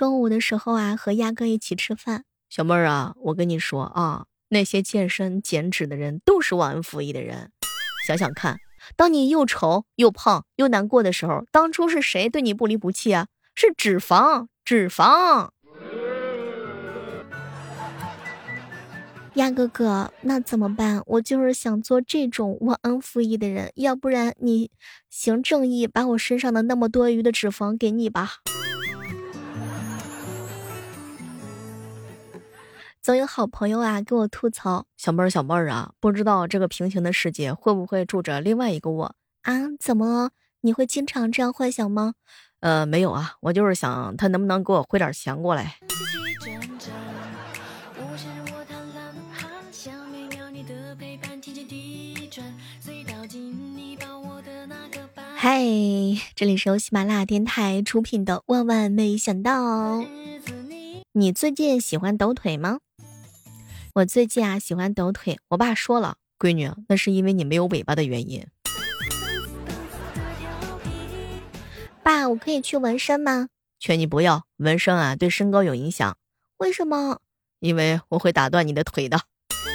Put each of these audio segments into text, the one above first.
中午的时候啊，和鸭哥一起吃饭。小妹儿啊，我跟你说啊，那些健身减脂的人都是忘恩负义的人。想想看，当你又丑又胖又难过的时候，当初是谁对你不离不弃啊？是脂肪，脂肪。鸭哥哥，那怎么办？我就是想做这种忘恩负义的人，要不然你行正义，把我身上的那么多余的脂肪给你吧。总有好朋友啊给我吐槽，小妹儿小妹儿啊，不知道这个平行的世界会不会住着另外一个我啊？怎么？你会经常这样幻想吗？呃，没有啊，我就是想他能不能给我汇点钱过来。嗨，这里是由喜马拉雅电台出品的《万万没想到》。你最近喜欢抖腿吗？我最近啊喜欢抖腿。我爸说了，闺女，那是因为你没有尾巴的原因。爸，我可以去纹身吗？劝你不要纹身啊，对身高有影响。为什么？因为我会打断你的腿的。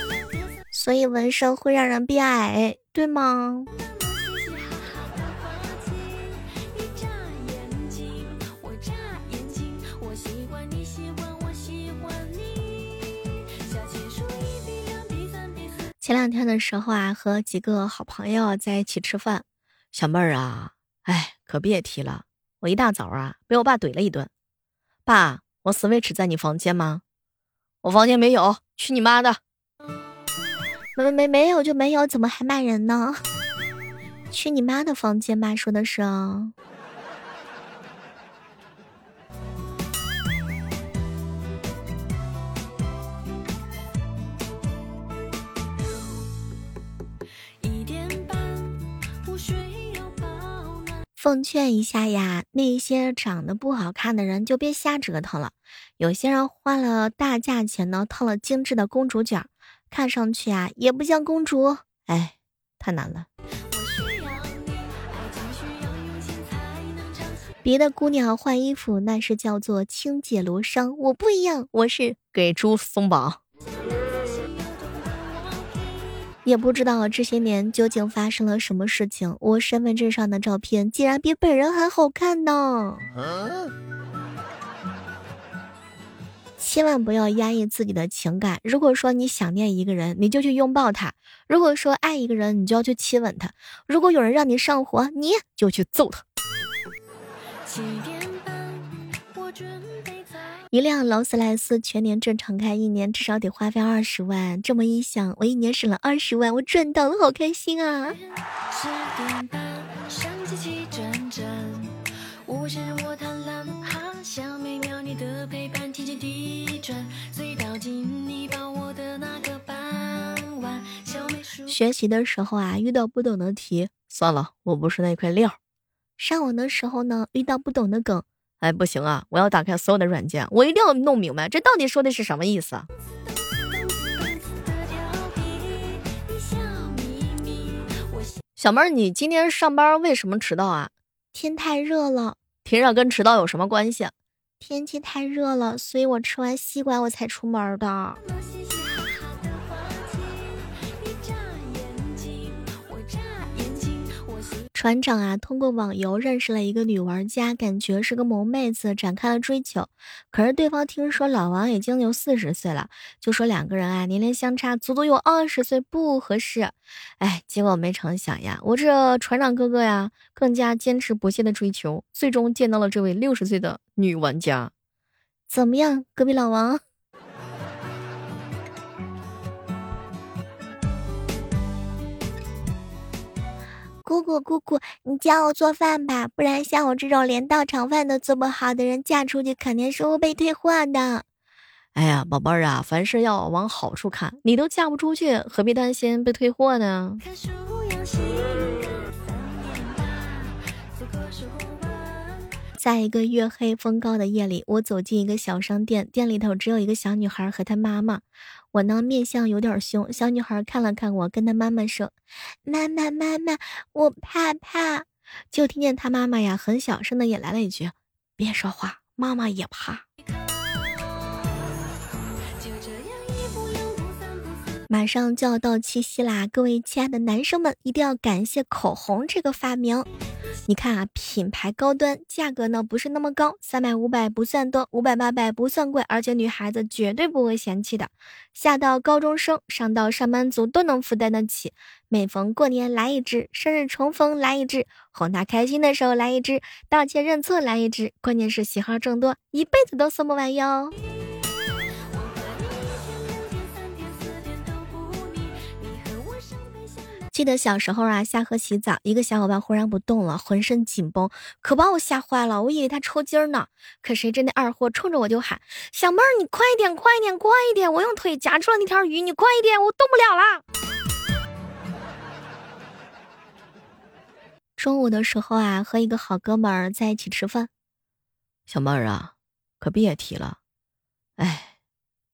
所以纹身会让人变矮，对吗？前两天的时候啊，和几个好朋友在一起吃饭，小妹儿啊，哎，可别提了，我一大早啊被我爸怼了一顿。爸，我 Switch 在你房间吗？我房间没有，去你妈的！没没没没有就没有，怎么还骂人呢？去你妈的房间吧，说的是。奉劝一下呀，那些长得不好看的人就别瞎折腾了。有些人花了大价钱呢，套了精致的公主卷，看上去啊也不像公主，哎，太难了。别的姑娘换衣服那是叫做轻解罗裳，我不一样，我是给猪松绑。也不知道这些年究竟发生了什么事情，我身份证上的照片竟然比本人还好看呢！千万不要压抑自己的情感。如果说你想念一个人，你就去拥抱他；如果说爱一个人，你就要去亲吻他；如果有人让你上火，你就去揍他。一辆劳斯莱斯全年正常开一年至少得花费二十万，这么一想，我一年省了二十万，我赚到了，好开心啊！学习的时候啊，遇到不懂的题，算了，我不是那块料；上网的时候呢，遇到不懂的梗。哎，不行啊！我要打开所有的软件，我一定要弄明白这到底说的是什么意思。小妹儿，你今天上班为什么迟到啊？天太热了。天热跟迟到有什么关系？天气太热了，所以我吃完西瓜我才出门的。船长啊，通过网游认识了一个女玩家，感觉是个萌妹子，展开了追求。可是对方听说老王已经有四十岁了，就说两个人啊年龄相差足足有二十岁，不合适。哎，结果没成想呀，我这船长哥哥呀，更加坚持不懈的追求，最终见到了这位六十岁的女玩家。怎么样，隔壁老王？姑姑，姑姑，你教我做饭吧，不然像我这种连道场饭都做不好的人，嫁出去肯定是会被退货的。哎呀，宝贝儿啊，凡事要往好处看，你都嫁不出去，何必担心被退货呢？在一个月黑风高的夜里，我走进一个小商店，店里头只有一个小女孩和她妈妈。我呢，面相有点凶。小女孩看了看我，跟她妈妈说：「妈妈，妈妈，我怕怕。」就听见她妈妈呀，很小声的也来了一句：「别说话，妈妈也怕。」马上就要到七夕啦，各位亲爱的男生们，一定要感谢口红这个发明。你看啊，品牌高端，价格呢不是那么高，三百五百不算多，五百八百不算贵，而且女孩子绝对不会嫌弃的。下到高中生，上到上班族都能负担得起。每逢过年来一支，生日重逢来一支，哄他开心的时候来一支，道歉认错来一支，关键是喜好众多，一辈子都送不完哟。记得小时候啊，下河洗澡，一个小伙伴忽然不动了，浑身紧绷，可把我吓坏了，我以为他抽筋呢。可谁知那二货冲着我就喊：“小妹儿，你快一点，快一点，快一点！我用腿夹住了那条鱼，你快一点，我动不了了。”中午的时候啊，和一个好哥们儿在一起吃饭。小妹儿啊，可别提了，哎，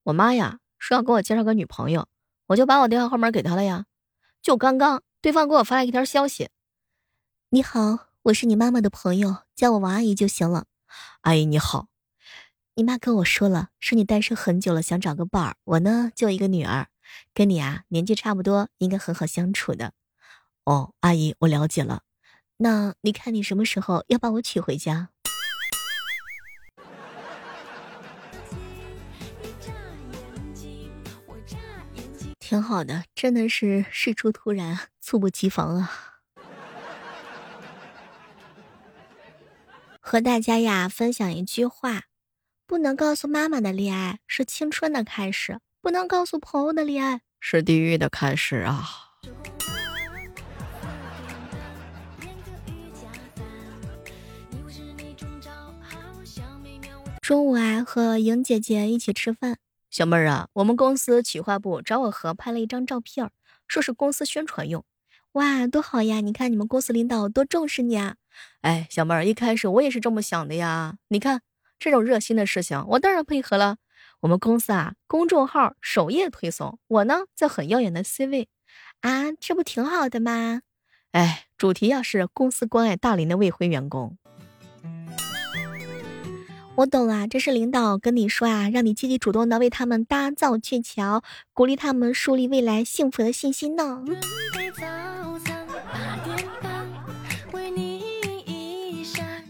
我妈呀说要给我介绍个女朋友，我就把我电话号码给她了呀。就刚刚，对方给我发了一条消息：“你好，我是你妈妈的朋友，叫我王阿姨就行了。”阿姨你好，你妈跟我说了，说你单身很久了，想找个伴儿。我呢就一个女儿，跟你啊年纪差不多，应该很好相处的。哦，阿姨我了解了。那你看你什么时候要把我娶回家？挺好的，真的是事出突然，猝不及防啊！和大家呀分享一句话：不能告诉妈妈的恋爱是青春的开始，不能告诉朋友的恋爱是地狱的开始啊！中午啊，和莹姐姐一起吃饭。小妹儿啊，我们公司企划部找我合拍了一张照片，说是公司宣传用。哇，多好呀！你看你们公司领导多重视你啊！哎，小妹儿，一开始我也是这么想的呀。你看这种热心的事情，我当然配合了。我们公司啊，公众号首页推送，我呢在很耀眼的 C 位啊，这不挺好的吗？哎，主题要是公司关爱大龄的未婚员工。我懂了，这是领导跟你说啊，让你积极主动的为他们搭造鹊桥，鼓励他们树立未来幸福的信心呢。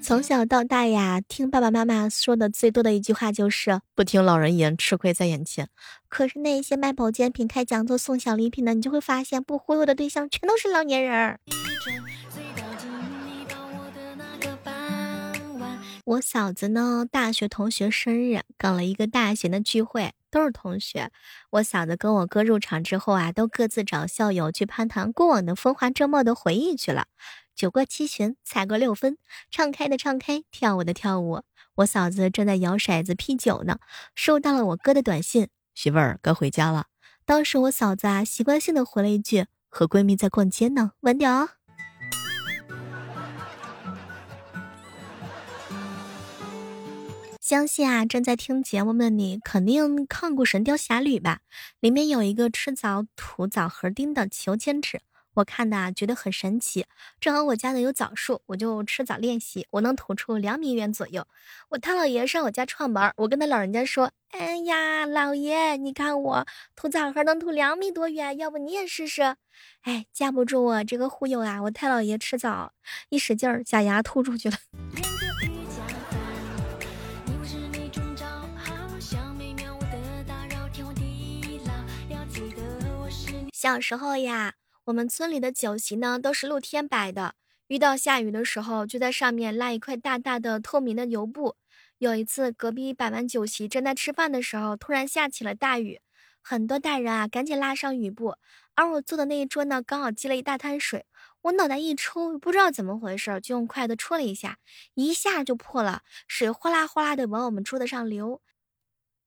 从小到大呀，听爸爸妈妈说的最多的一句话就是不听老人言，吃亏在眼前。可是那些卖保健品、开讲座、送小礼品的，你就会发现不忽悠的对象全都是老年人儿。我嫂子呢，大学同学生日，搞了一个大型的聚会，都是同学。我嫂子跟我哥入场之后啊，都各自找校友去攀谈过往的风华正茂的回忆去了。酒过七巡，菜过六分，唱开的唱开，跳舞的跳舞。我嫂子正在摇骰子 P 酒呢，收到了我哥的短信：“媳妇儿该回家了。”当时我嫂子啊，习惯性的回了一句：“和闺蜜在逛街呢，晚点啊。”相信啊，正在听节目的你肯定看过《神雕侠侣》吧？里面有一个吃枣吐枣核钉的求千尺，我看的啊觉得很神奇。正好我家呢有枣树，我就吃枣练习，我能吐出两米远左右。我太姥爷上我家串门，我跟他老人家说：“哎呀，老爷，你看我吐枣核能吐两米多远，要不你也试试？”哎，架不住我这个忽悠啊！我太姥爷吃枣一使劲儿，假牙吐出去了。小时候呀，我们村里的酒席呢都是露天摆的，遇到下雨的时候，就在上面拉一块大大的透明的油布。有一次，隔壁摆完酒席，正在吃饭的时候，突然下起了大雨，很多大人啊赶紧拉上雨布，而我坐的那一桌呢，刚好积了一大滩水，我脑袋一抽，不知道怎么回事，就用筷子戳了一下，一下就破了，水哗啦哗啦的往我们桌子上流。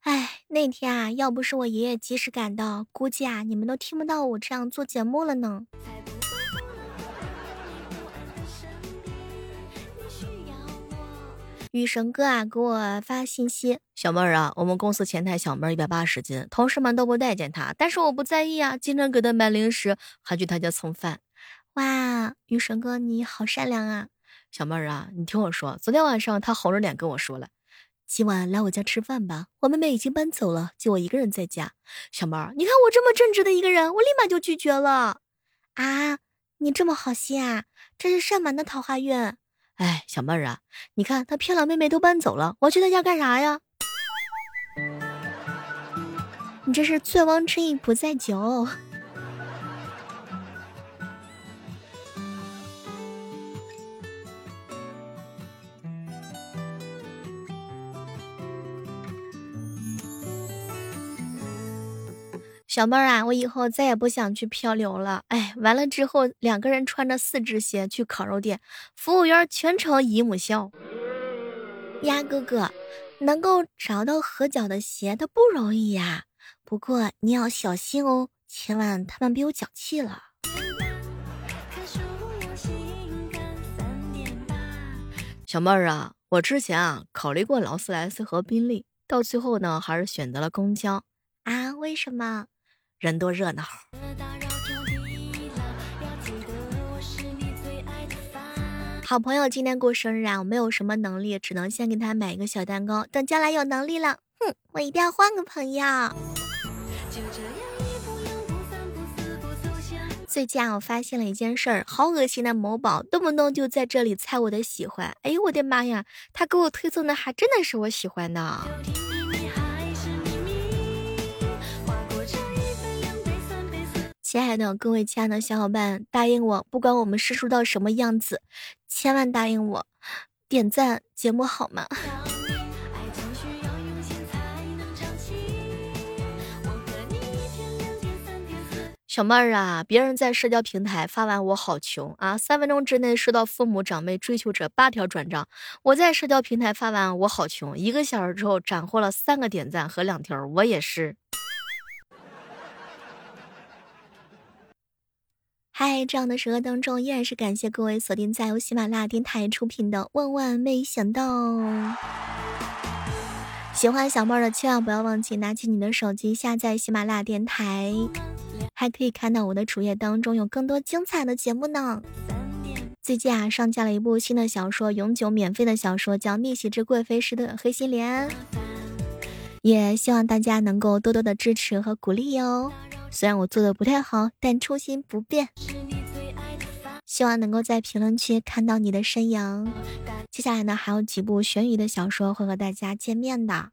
哎，那天啊，要不是我爷爷及时赶到，估计啊，你们都听不到我这样做节目了呢。雨神哥啊，给我发信息，小妹儿啊，我们公司前台小妹一百八十斤，同事们都不待见她，但是我不在意啊，经常给她买零食，还去她家蹭饭。哇，雨神哥你好善良啊！小妹儿啊，你听我说，昨天晚上她红着脸跟我说了。今晚来我家吃饭吧，我妹妹已经搬走了，就我一个人在家。小妹儿，你看我这么正直的一个人，我立马就拒绝了。啊，你这么好心啊，这是上门的桃花运。哎，小妹儿啊，你看他漂亮妹妹都搬走了，我去他家干啥呀？你这是醉翁之意不在酒。小妹儿啊，我以后再也不想去漂流了。哎，完了之后，两个人穿着四只鞋去烤肉店，服务员全程姨母笑。鸭哥哥，能够找到合脚的鞋，它不容易呀。不过你要小心哦，千万他们别有脚气了。小妹儿啊，我之前啊考虑过劳斯莱斯和宾利，到最后呢还是选择了公交。啊？为什么？人多热闹。好朋友今天过生日啊，我没有什么能力，只能先给他买一个小蛋糕。等将来有能力了，哼，我一定要换个朋友。最近啊，我发现了一件事儿，好恶心的某宝，动不动就在这里猜我的喜欢。哎呦我的妈呀，他给我推送的还真的是我喜欢的。亲爱的各位亲爱的小伙伴，答应我，不管我们施术到什么样子，千万答应我，点赞节目好吗？小妹儿啊，别人在社交平台发完我好穷啊，三分钟之内收到父母长辈追求者八条转账；我在社交平台发完我好穷，一个小时之后斩获了三个点赞和两条，我也是。嗨，这样的时刻当中，依然是感谢各位锁定在由喜马拉雅电台出品的《万万没想到》。喜欢小妹儿的，千万不要忘记拿起你的手机下载喜马拉雅电台，还可以看到我的主页当中有更多精彩的节目呢。最近啊，上架了一部新的小说，永久免费的小说，叫《逆袭之贵妃式的黑心莲》，也希望大家能够多多的支持和鼓励哟。虽然我做的不太好，但初心不变。希望能够在评论区看到你的身影。接下来呢，还有几部悬疑的小说会和大家见面的，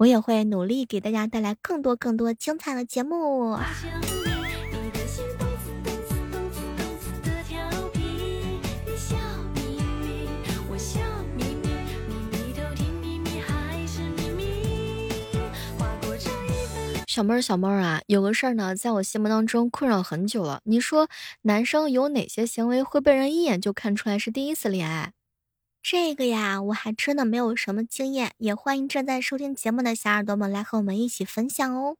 我也会努力给大家带来更多更多精彩的节目。小妹儿，小妹儿啊，有个事儿呢，在我心目当中困扰很久了。你说，男生有哪些行为会被人一眼就看出来是第一次恋爱？这个呀，我还真的没有什么经验，也欢迎正在收听节目的小耳朵们来和我们一起分享哦。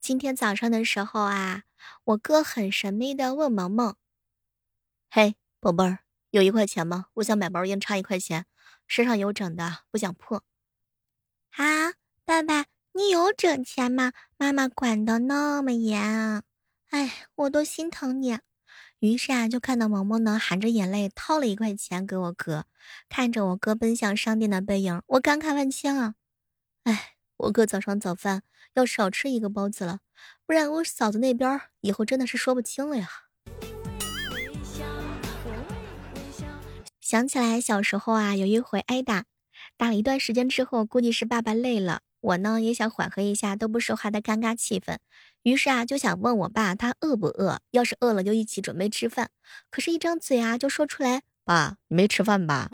今天早上的时候啊，我哥很神秘的问萌萌：“嘿。”宝贝儿，有一块钱吗？我想买包烟，差一块钱，身上有整的，不想破。啊，爸爸，你有整钱吗？妈妈管的那么严，哎，我都心疼你。于是啊，就看到萌萌呢，含着眼泪掏了一块钱给我哥，看着我哥奔向商店的背影，我感慨万千啊。哎，我哥早上早饭要少吃一个包子了，不然我嫂子那边以后真的是说不清了呀。想起来小时候啊，有一回挨打，打了一段时间之后，估计是爸爸累了，我呢也想缓和一下都不说话的尴尬气氛，于是啊就想问我爸他饿不饿，要是饿了就一起准备吃饭。可是，一张嘴啊就说出来，爸，你没吃饭吧？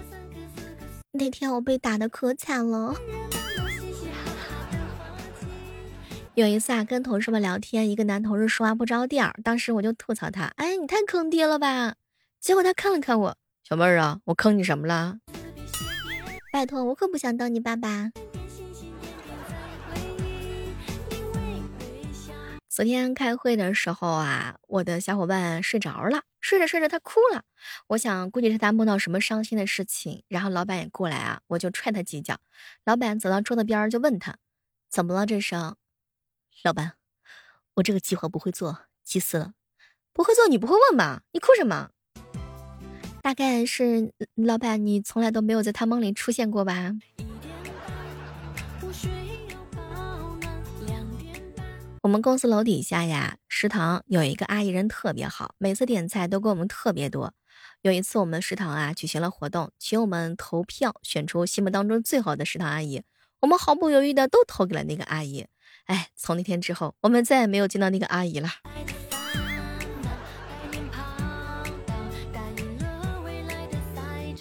那天我被打的可惨了。有一次啊，跟同事们聊天，一个男同事说话不着调，当时我就吐槽他，哎，你太坑爹了吧？结果他看了看我。小妹儿啊，我坑你什么了？拜托，我可不想当你爸爸。昨天开会的时候啊，我的小伙伴睡着了，睡着睡着他哭了。我想估计是他梦到什么伤心的事情，然后老板也过来啊，我就踹他几脚。老板走到桌子边就问他：“怎么了？这是？”老板，我这个计划不会做，急死了，不会做你不会问吧？你哭什么？大概是老板，你从来都没有在他梦里出现过吧？我们公司楼底下呀，食堂有一个阿姨人特别好，每次点菜都给我们特别多。有一次我们食堂啊举行了活动，请我们投票选出心目当中最好的食堂阿姨，我们毫不犹豫的都投给了那个阿姨。哎，从那天之后，我们再也没有见到那个阿姨了。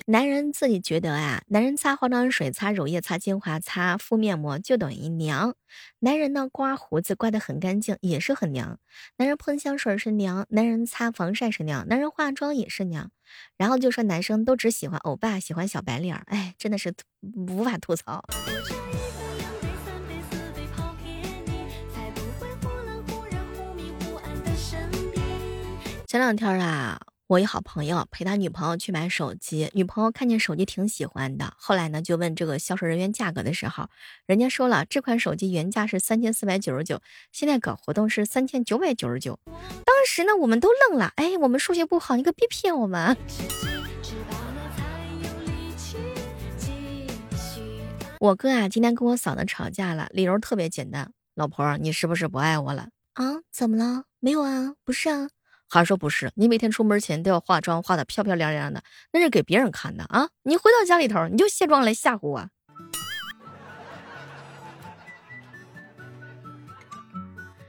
男人自己觉得啊，男人擦化妆水、擦乳液、擦精华、擦敷面膜就等于娘。男人呢，刮胡子刮得很干净也是很娘。男人喷香水是娘，男人擦防晒是娘，男人化妆也是娘。然后就说男生都只喜欢欧巴，喜欢小白脸，哎，真的是无法吐槽。前两天啊。我一好朋友陪他女朋友去买手机，女朋友看见手机挺喜欢的，后来呢就问这个销售人员价格的时候，人家说了这款手机原价是三千四百九十九，现在搞活动是三千九百九十九。当时呢我们都愣了，哎，我们数学不好，你可别骗我们。我哥啊今天跟我嫂子吵架了，理由特别简单，老婆你是不是不爱我了啊？怎么了？没有啊，不是啊。还说不是，你每天出门前都要化妆，化的漂漂亮亮的，那是给别人看的啊！你回到家里头，你就卸妆来吓唬我。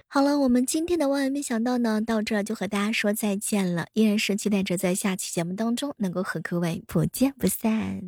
好了，我们今天的万万没想到呢，到这就和大家说再见了，依然是期待着在下期节目当中能够和各位不见不散。